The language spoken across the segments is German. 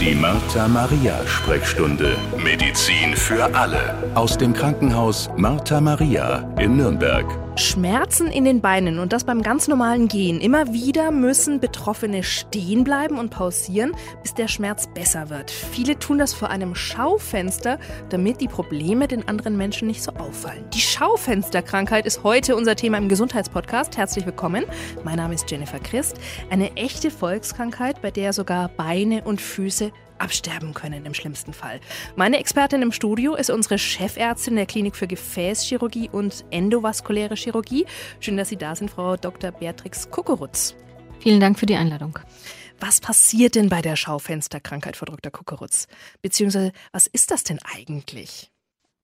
Die Martha Maria Sprechstunde. Medizin für alle. Aus dem Krankenhaus Martha Maria in Nürnberg. Schmerzen in den Beinen und das beim ganz normalen Gehen. Immer wieder müssen Betroffene stehen bleiben und pausieren, bis der Schmerz besser wird. Viele tun das vor einem Schaufenster, damit die Probleme den anderen Menschen nicht so auffallen. Die Schaufensterkrankheit ist heute unser Thema im Gesundheitspodcast. Herzlich willkommen. Mein Name ist Jennifer Christ. Eine echte Volkskrankheit, bei der sogar Beine und Füße absterben können im schlimmsten Fall. Meine Expertin im Studio ist unsere Chefärztin der Klinik für Gefäßchirurgie und endovaskuläre Chirurgie. Schön, dass Sie da sind, Frau Dr. Beatrix Kuckerutz. Vielen Dank für die Einladung. Was passiert denn bei der Schaufensterkrankheit, Frau Dr. Kuckerutz? Beziehungsweise, was ist das denn eigentlich?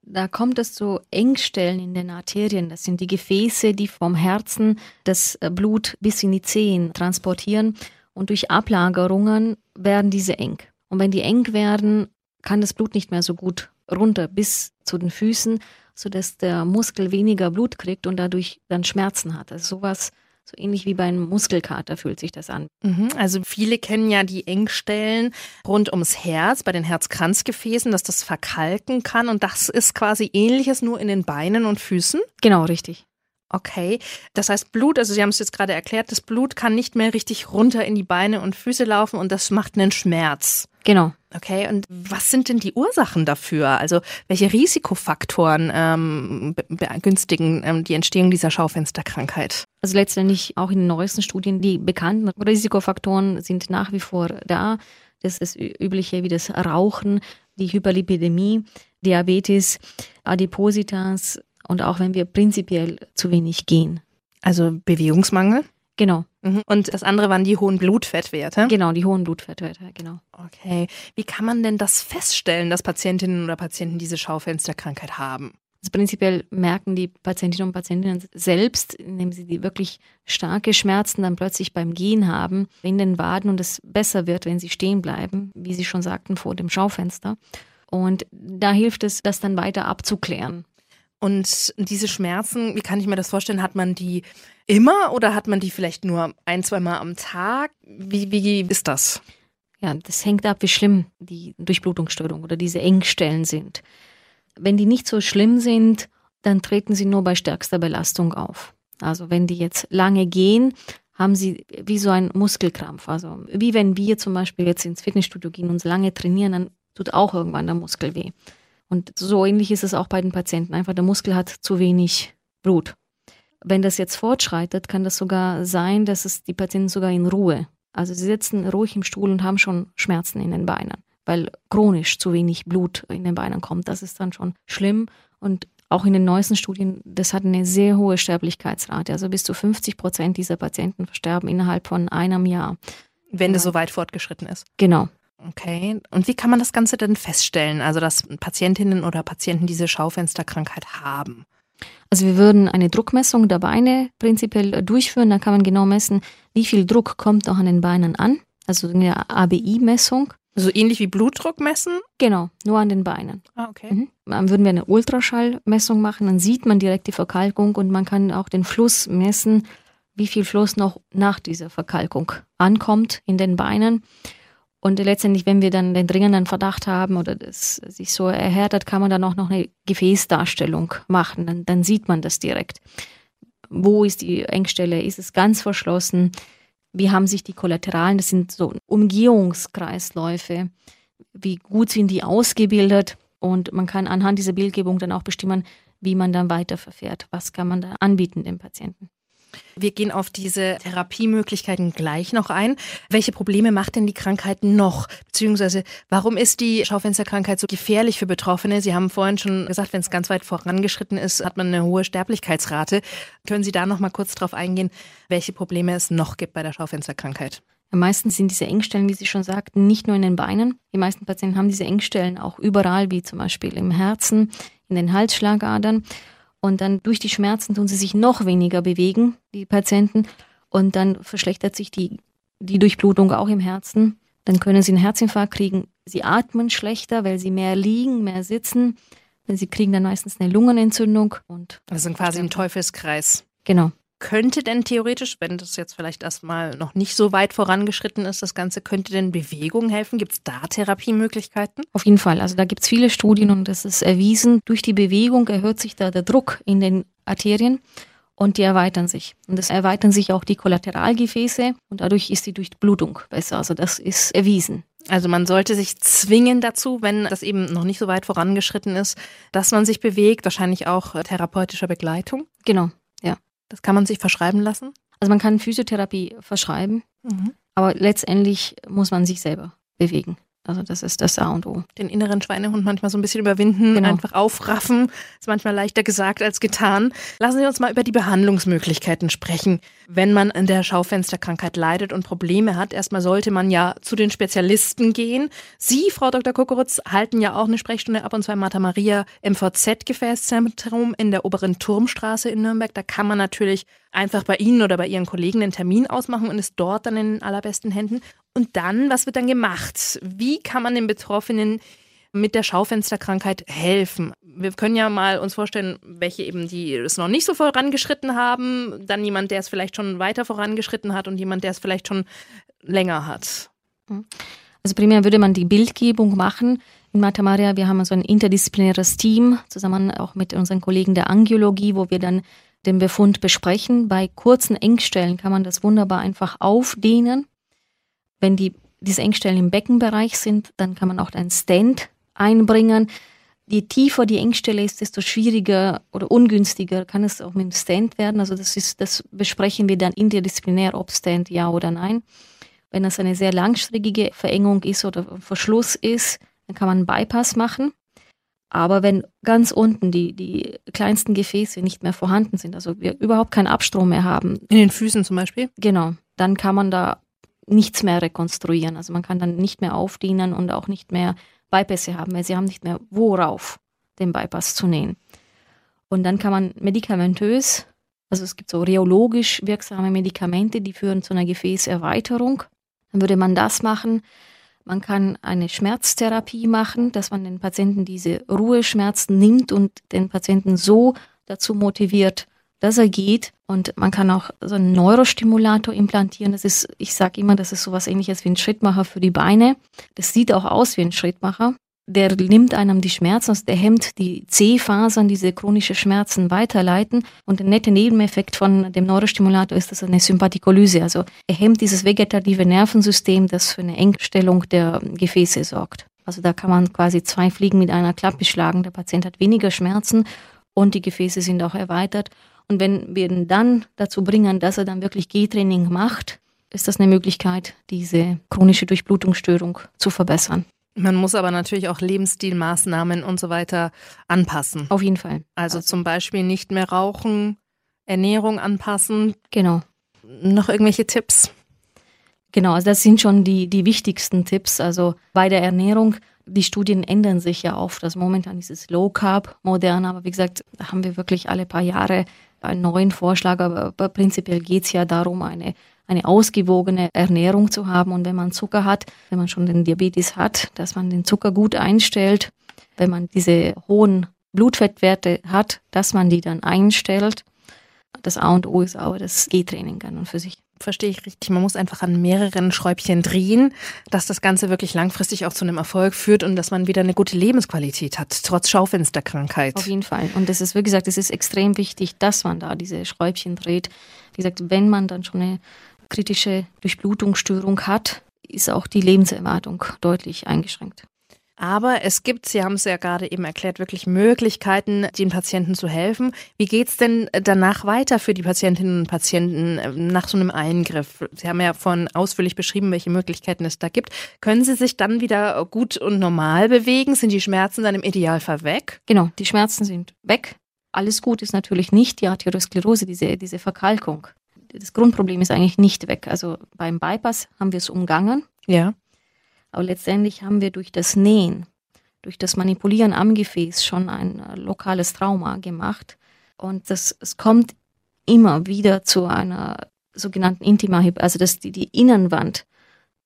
Da kommt es zu Engstellen in den Arterien. Das sind die Gefäße, die vom Herzen das Blut bis in die Zehen transportieren. Und durch Ablagerungen werden diese eng. Und wenn die eng werden, kann das Blut nicht mehr so gut runter bis zu den Füßen, sodass der Muskel weniger Blut kriegt und dadurch dann Schmerzen hat. Also sowas, so ähnlich wie bei einem Muskelkater fühlt sich das an. Mhm, also viele kennen ja die Engstellen rund ums Herz, bei den Herzkranzgefäßen, dass das verkalken kann. Und das ist quasi ähnliches nur in den Beinen und Füßen? Genau, richtig. Okay, das heißt Blut, also Sie haben es jetzt gerade erklärt, das Blut kann nicht mehr richtig runter in die Beine und Füße laufen und das macht einen Schmerz. Genau. Okay, und was sind denn die Ursachen dafür? Also welche Risikofaktoren ähm, begünstigen ähm, die Entstehung dieser Schaufensterkrankheit? Also letztendlich auch in den neuesten Studien, die bekannten Risikofaktoren sind nach wie vor da. Das ist Übliche wie das Rauchen, die Hyperlipidemie, Diabetes, Adipositas, und auch wenn wir prinzipiell zu wenig gehen. Also Bewegungsmangel? Genau. Mhm. Und das andere waren die hohen Blutfettwerte? Genau, die hohen Blutfettwerte, genau. Okay. Wie kann man denn das feststellen, dass Patientinnen oder Patienten diese Schaufensterkrankheit haben? Also prinzipiell merken die Patientinnen und Patienten selbst, indem sie die wirklich starke Schmerzen dann plötzlich beim Gehen haben, in den Waden und es besser wird, wenn sie stehen bleiben, wie Sie schon sagten, vor dem Schaufenster. Und da hilft es, das dann weiter abzuklären. Und diese Schmerzen, wie kann ich mir das vorstellen? Hat man die immer oder hat man die vielleicht nur ein, zwei Mal am Tag? Wie, wie ist das? Ja, das hängt ab, wie schlimm die Durchblutungsstörung oder diese Engstellen sind. Wenn die nicht so schlimm sind, dann treten sie nur bei stärkster Belastung auf. Also wenn die jetzt lange gehen, haben sie wie so einen Muskelkrampf. Also wie wenn wir zum Beispiel jetzt ins Fitnessstudio gehen und lange trainieren, dann tut auch irgendwann der Muskel weh. Und so ähnlich ist es auch bei den Patienten. Einfach der Muskel hat zu wenig Blut. Wenn das jetzt fortschreitet, kann das sogar sein, dass es die Patienten sogar in Ruhe, also sie sitzen ruhig im Stuhl und haben schon Schmerzen in den Beinen, weil chronisch zu wenig Blut in den Beinen kommt. Das ist dann schon schlimm. Und auch in den neuesten Studien, das hat eine sehr hohe Sterblichkeitsrate. Also bis zu 50 Prozent dieser Patienten versterben innerhalb von einem Jahr. Wenn es so weit fortgeschritten ist. Genau. Okay. Und wie kann man das Ganze denn feststellen? Also, dass Patientinnen oder Patienten diese Schaufensterkrankheit haben? Also wir würden eine Druckmessung der Beine prinzipiell durchführen. Da kann man genau messen, wie viel Druck kommt noch an den Beinen an. Also eine ABI-Messung. So ähnlich wie Blutdruck messen? Genau, nur an den Beinen. Ah, okay. Mhm. Dann würden wir eine Ultraschallmessung machen, dann sieht man direkt die Verkalkung und man kann auch den Fluss messen, wie viel Fluss noch nach dieser Verkalkung ankommt in den Beinen. Und letztendlich, wenn wir dann den dringenden Verdacht haben oder das sich so erhärtet, kann man dann auch noch eine Gefäßdarstellung machen. Dann, dann sieht man das direkt. Wo ist die Engstelle? Ist es ganz verschlossen? Wie haben sich die Kollateralen, das sind so Umgehungskreisläufe, wie gut sind die ausgebildet? Und man kann anhand dieser Bildgebung dann auch bestimmen, wie man dann weiterverfährt. Was kann man da anbieten dem Patienten? Wir gehen auf diese Therapiemöglichkeiten gleich noch ein. Welche Probleme macht denn die Krankheit noch? Beziehungsweise warum ist die Schaufensterkrankheit so gefährlich für Betroffene? Sie haben vorhin schon gesagt, wenn es ganz weit vorangeschritten ist, hat man eine hohe Sterblichkeitsrate. Können Sie da noch mal kurz drauf eingehen, welche Probleme es noch gibt bei der Schaufensterkrankheit? Meistens sind diese Engstellen, wie Sie schon sagten, nicht nur in den Beinen. Die meisten Patienten haben diese Engstellen auch überall, wie zum Beispiel im Herzen, in den Halsschlagadern. Und dann durch die Schmerzen tun sie sich noch weniger bewegen, die Patienten. Und dann verschlechtert sich die, die Durchblutung auch im Herzen. Dann können sie einen Herzinfarkt kriegen. Sie atmen schlechter, weil sie mehr liegen, mehr sitzen. Sie kriegen dann meistens eine Lungenentzündung. Und das ist quasi ein Teufelskreis. Genau. Könnte denn theoretisch, wenn das jetzt vielleicht erstmal noch nicht so weit vorangeschritten ist, das Ganze, könnte denn Bewegung helfen? Gibt es da Therapiemöglichkeiten? Auf jeden Fall. Also da gibt es viele Studien und das ist erwiesen. Durch die Bewegung erhöht sich da der Druck in den Arterien und die erweitern sich. Und es erweitern sich auch die Kollateralgefäße und dadurch ist die Durchblutung besser. Also das ist erwiesen. Also man sollte sich zwingen dazu, wenn das eben noch nicht so weit vorangeschritten ist, dass man sich bewegt, wahrscheinlich auch therapeutischer Begleitung. Genau. Das kann man sich verschreiben lassen? Also man kann Physiotherapie verschreiben, mhm. aber letztendlich muss man sich selber bewegen. Also das ist das A und O. Den inneren Schweinehund manchmal so ein bisschen überwinden, genau. einfach aufraffen. Ist manchmal leichter gesagt als getan. Lassen Sie uns mal über die Behandlungsmöglichkeiten sprechen. Wenn man an der Schaufensterkrankheit leidet und Probleme hat, erstmal sollte man ja zu den Spezialisten gehen. Sie, Frau Dr. Kokoritz, halten ja auch eine Sprechstunde ab und zwar im Martha Maria MVZ-Gefäßzentrum in der oberen Turmstraße in Nürnberg. Da kann man natürlich einfach bei Ihnen oder bei Ihren Kollegen einen Termin ausmachen und ist dort dann in den allerbesten Händen. Und dann, was wird dann gemacht? Wie kann man den Betroffenen mit der Schaufensterkrankheit helfen? Wir können ja mal uns vorstellen, welche eben die es noch nicht so vorangeschritten haben, dann jemand, der es vielleicht schon weiter vorangeschritten hat und jemand, der es vielleicht schon länger hat. Also primär würde man die Bildgebung machen. In Mathemaria, wir haben so ein interdisziplinäres Team, zusammen auch mit unseren Kollegen der Angiologie, wo wir dann den Befund besprechen. Bei kurzen Engstellen kann man das wunderbar einfach aufdehnen. Wenn die, diese Engstellen im Beckenbereich sind, dann kann man auch einen Stand einbringen. Je tiefer die Engstelle ist, desto schwieriger oder ungünstiger kann es auch mit dem Stand werden. Also das ist, das besprechen wir dann interdisziplinär, ob Stand ja oder nein. Wenn das eine sehr langstreckige Verengung ist oder Verschluss ist, dann kann man einen Bypass machen. Aber wenn ganz unten die, die kleinsten Gefäße nicht mehr vorhanden sind, also wir überhaupt keinen Abstrom mehr haben. In den Füßen zum Beispiel? Genau. Dann kann man da nichts mehr rekonstruieren. Also man kann dann nicht mehr aufdienen und auch nicht mehr Bypässe haben, weil sie haben nicht mehr worauf den Bypass zu nähen. Und dann kann man medikamentös, also es gibt so rheologisch wirksame Medikamente, die führen zu einer Gefäßerweiterung. Dann würde man das machen. Man kann eine Schmerztherapie machen, dass man den Patienten diese Ruheschmerzen nimmt und den Patienten so dazu motiviert, dass er geht. Und man kann auch so einen Neurostimulator implantieren. Das ist, ich sage immer, das ist sowas ähnliches wie ein Schrittmacher für die Beine. Das sieht auch aus wie ein Schrittmacher der nimmt einem die Schmerzen, also der hemmt die C-Fasern, diese chronische Schmerzen weiterleiten. Und der nette Nebeneffekt von dem Neurostimulator ist, dass er eine Sympathikolyse, also er hemmt dieses vegetative Nervensystem, das für eine Engstellung der Gefäße sorgt. Also da kann man quasi zwei Fliegen mit einer Klappe schlagen. Der Patient hat weniger Schmerzen und die Gefäße sind auch erweitert. Und wenn wir ihn dann dazu bringen, dass er dann wirklich G-Training macht, ist das eine Möglichkeit, diese chronische Durchblutungsstörung zu verbessern. Man muss aber natürlich auch Lebensstilmaßnahmen und so weiter anpassen. Auf jeden Fall. Also, also zum Beispiel nicht mehr rauchen, Ernährung anpassen. Genau. Noch irgendwelche Tipps? Genau, also das sind schon die, die wichtigsten Tipps. Also bei der Ernährung, die Studien ändern sich ja oft. Also momentan ist es Low Carb modern, aber wie gesagt, da haben wir wirklich alle paar Jahre einen neuen Vorschlag. Aber, prinzipiell geht es ja darum, eine eine ausgewogene Ernährung zu haben. Und wenn man Zucker hat, wenn man schon den Diabetes hat, dass man den Zucker gut einstellt, wenn man diese hohen Blutfettwerte hat, dass man die dann einstellt. Das A und O ist aber das G-Training an und für sich. Verstehe ich richtig. Man muss einfach an mehreren Schräubchen drehen, dass das Ganze wirklich langfristig auch zu einem Erfolg führt und dass man wieder eine gute Lebensqualität hat, trotz Schaufensterkrankheit. Auf jeden Fall. Und es ist, wie gesagt, es ist extrem wichtig, dass man da diese Schräubchen dreht. Wie gesagt, wenn man dann schon eine kritische Durchblutungsstörung hat, ist auch die Lebenserwartung deutlich eingeschränkt. Aber es gibt, Sie haben es ja gerade eben erklärt, wirklich Möglichkeiten, den Patienten zu helfen. Wie geht es denn danach weiter für die Patientinnen und Patienten äh, nach so einem Eingriff? Sie haben ja vorhin ausführlich beschrieben, welche Möglichkeiten es da gibt. Können Sie sich dann wieder gut und normal bewegen? Sind die Schmerzen dann im Idealfall weg? Genau, die Schmerzen sind weg. Alles gut ist natürlich nicht die Arteriosklerose, diese, diese Verkalkung das Grundproblem ist eigentlich nicht weg. Also beim Bypass haben wir es umgangen. Ja. Aber letztendlich haben wir durch das Nähen, durch das Manipulieren am Gefäß schon ein äh, lokales Trauma gemacht. Und das, es kommt immer wieder zu einer sogenannten Intima, also dass die, die Innenwand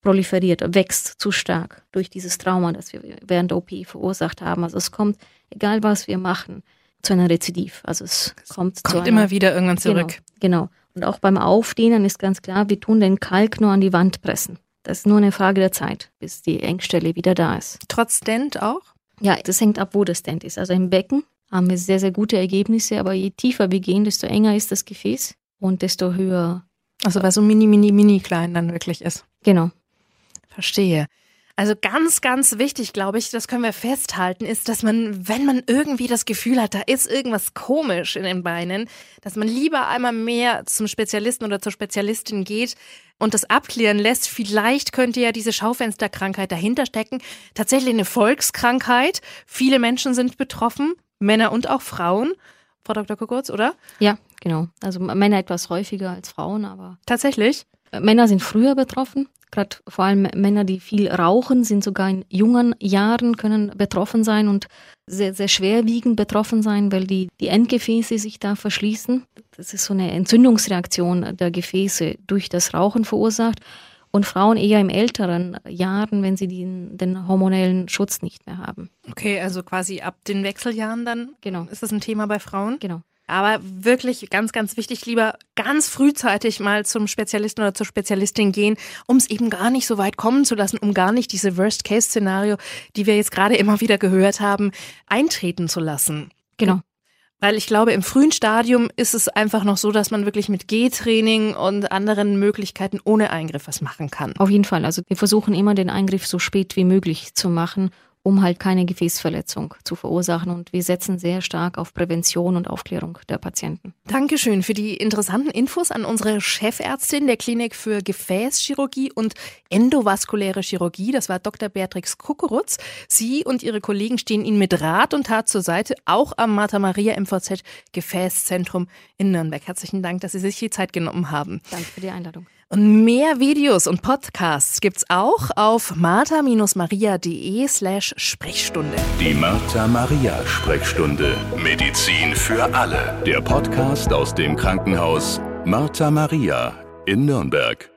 proliferiert, wächst zu stark durch dieses Trauma, das wir während der OP verursacht haben. Also es kommt, egal was wir machen, zu einer Rezidiv. Also es kommt, kommt zu einer, immer wieder irgendwann zurück. Genau, genau. Und auch beim Aufdehnen ist ganz klar, wir tun den Kalk nur an die Wand pressen. Das ist nur eine Frage der Zeit, bis die Engstelle wieder da ist. Trotz Stent auch? Ja, das hängt ab, wo der Stent ist. Also im Becken haben wir sehr, sehr gute Ergebnisse, aber je tiefer wir gehen, desto enger ist das Gefäß und desto höher. Also weil so mini, mini, mini klein dann wirklich ist. Genau. Verstehe. Also ganz, ganz wichtig, glaube ich, das können wir festhalten, ist, dass man, wenn man irgendwie das Gefühl hat, da ist irgendwas komisch in den Beinen, dass man lieber einmal mehr zum Spezialisten oder zur Spezialistin geht und das abklären lässt. Vielleicht könnte ja diese Schaufensterkrankheit dahinter stecken. Tatsächlich eine Volkskrankheit. Viele Menschen sind betroffen, Männer und auch Frauen. Frau Dr. Kukurz, oder? Ja, genau. Also Männer etwas häufiger als Frauen, aber. Tatsächlich? Männer sind früher betroffen. Gerade vor allem Männer, die viel rauchen, sind sogar in jungen Jahren können betroffen sein und sehr, sehr schwerwiegend betroffen sein, weil die, die Endgefäße sich da verschließen. Das ist so eine Entzündungsreaktion der Gefäße durch das Rauchen verursacht. Und Frauen eher im älteren Jahren, wenn sie den, den hormonellen Schutz nicht mehr haben. Okay, also quasi ab den Wechseljahren dann Genau. ist das ein Thema bei Frauen? Genau. Aber wirklich ganz, ganz wichtig, lieber ganz frühzeitig mal zum Spezialisten oder zur Spezialistin gehen, um es eben gar nicht so weit kommen zu lassen, um gar nicht diese Worst-Case-Szenario, die wir jetzt gerade immer wieder gehört haben, eintreten zu lassen. Genau. Weil ich glaube, im frühen Stadium ist es einfach noch so, dass man wirklich mit G-Training und anderen Möglichkeiten ohne Eingriff was machen kann. Auf jeden Fall. Also wir versuchen immer den Eingriff so spät wie möglich zu machen, um halt keine Gefäßverletzung zu verursachen. Und wir setzen sehr stark auf Prävention und Aufklärung der Patienten. Dankeschön für die interessanten Infos an unsere Chefärztin der Klinik für Gefäßchirurgie und endovaskuläre Chirurgie. Das war Dr. Beatrix Kukurutz. Sie und ihre Kollegen stehen Ihnen mit Rat und Tat zur Seite, auch am Martha Maria MVZ Gefäßzentrum in Nürnberg. Herzlichen Dank, dass Sie sich die Zeit genommen haben. Danke für die Einladung. Und mehr Videos und Podcasts gibt's auch auf martha-maria.de slash Sprechstunde. Die Martha Maria Sprechstunde. Medizin für alle. Der Podcast aus dem Krankenhaus Martha Maria in Nürnberg.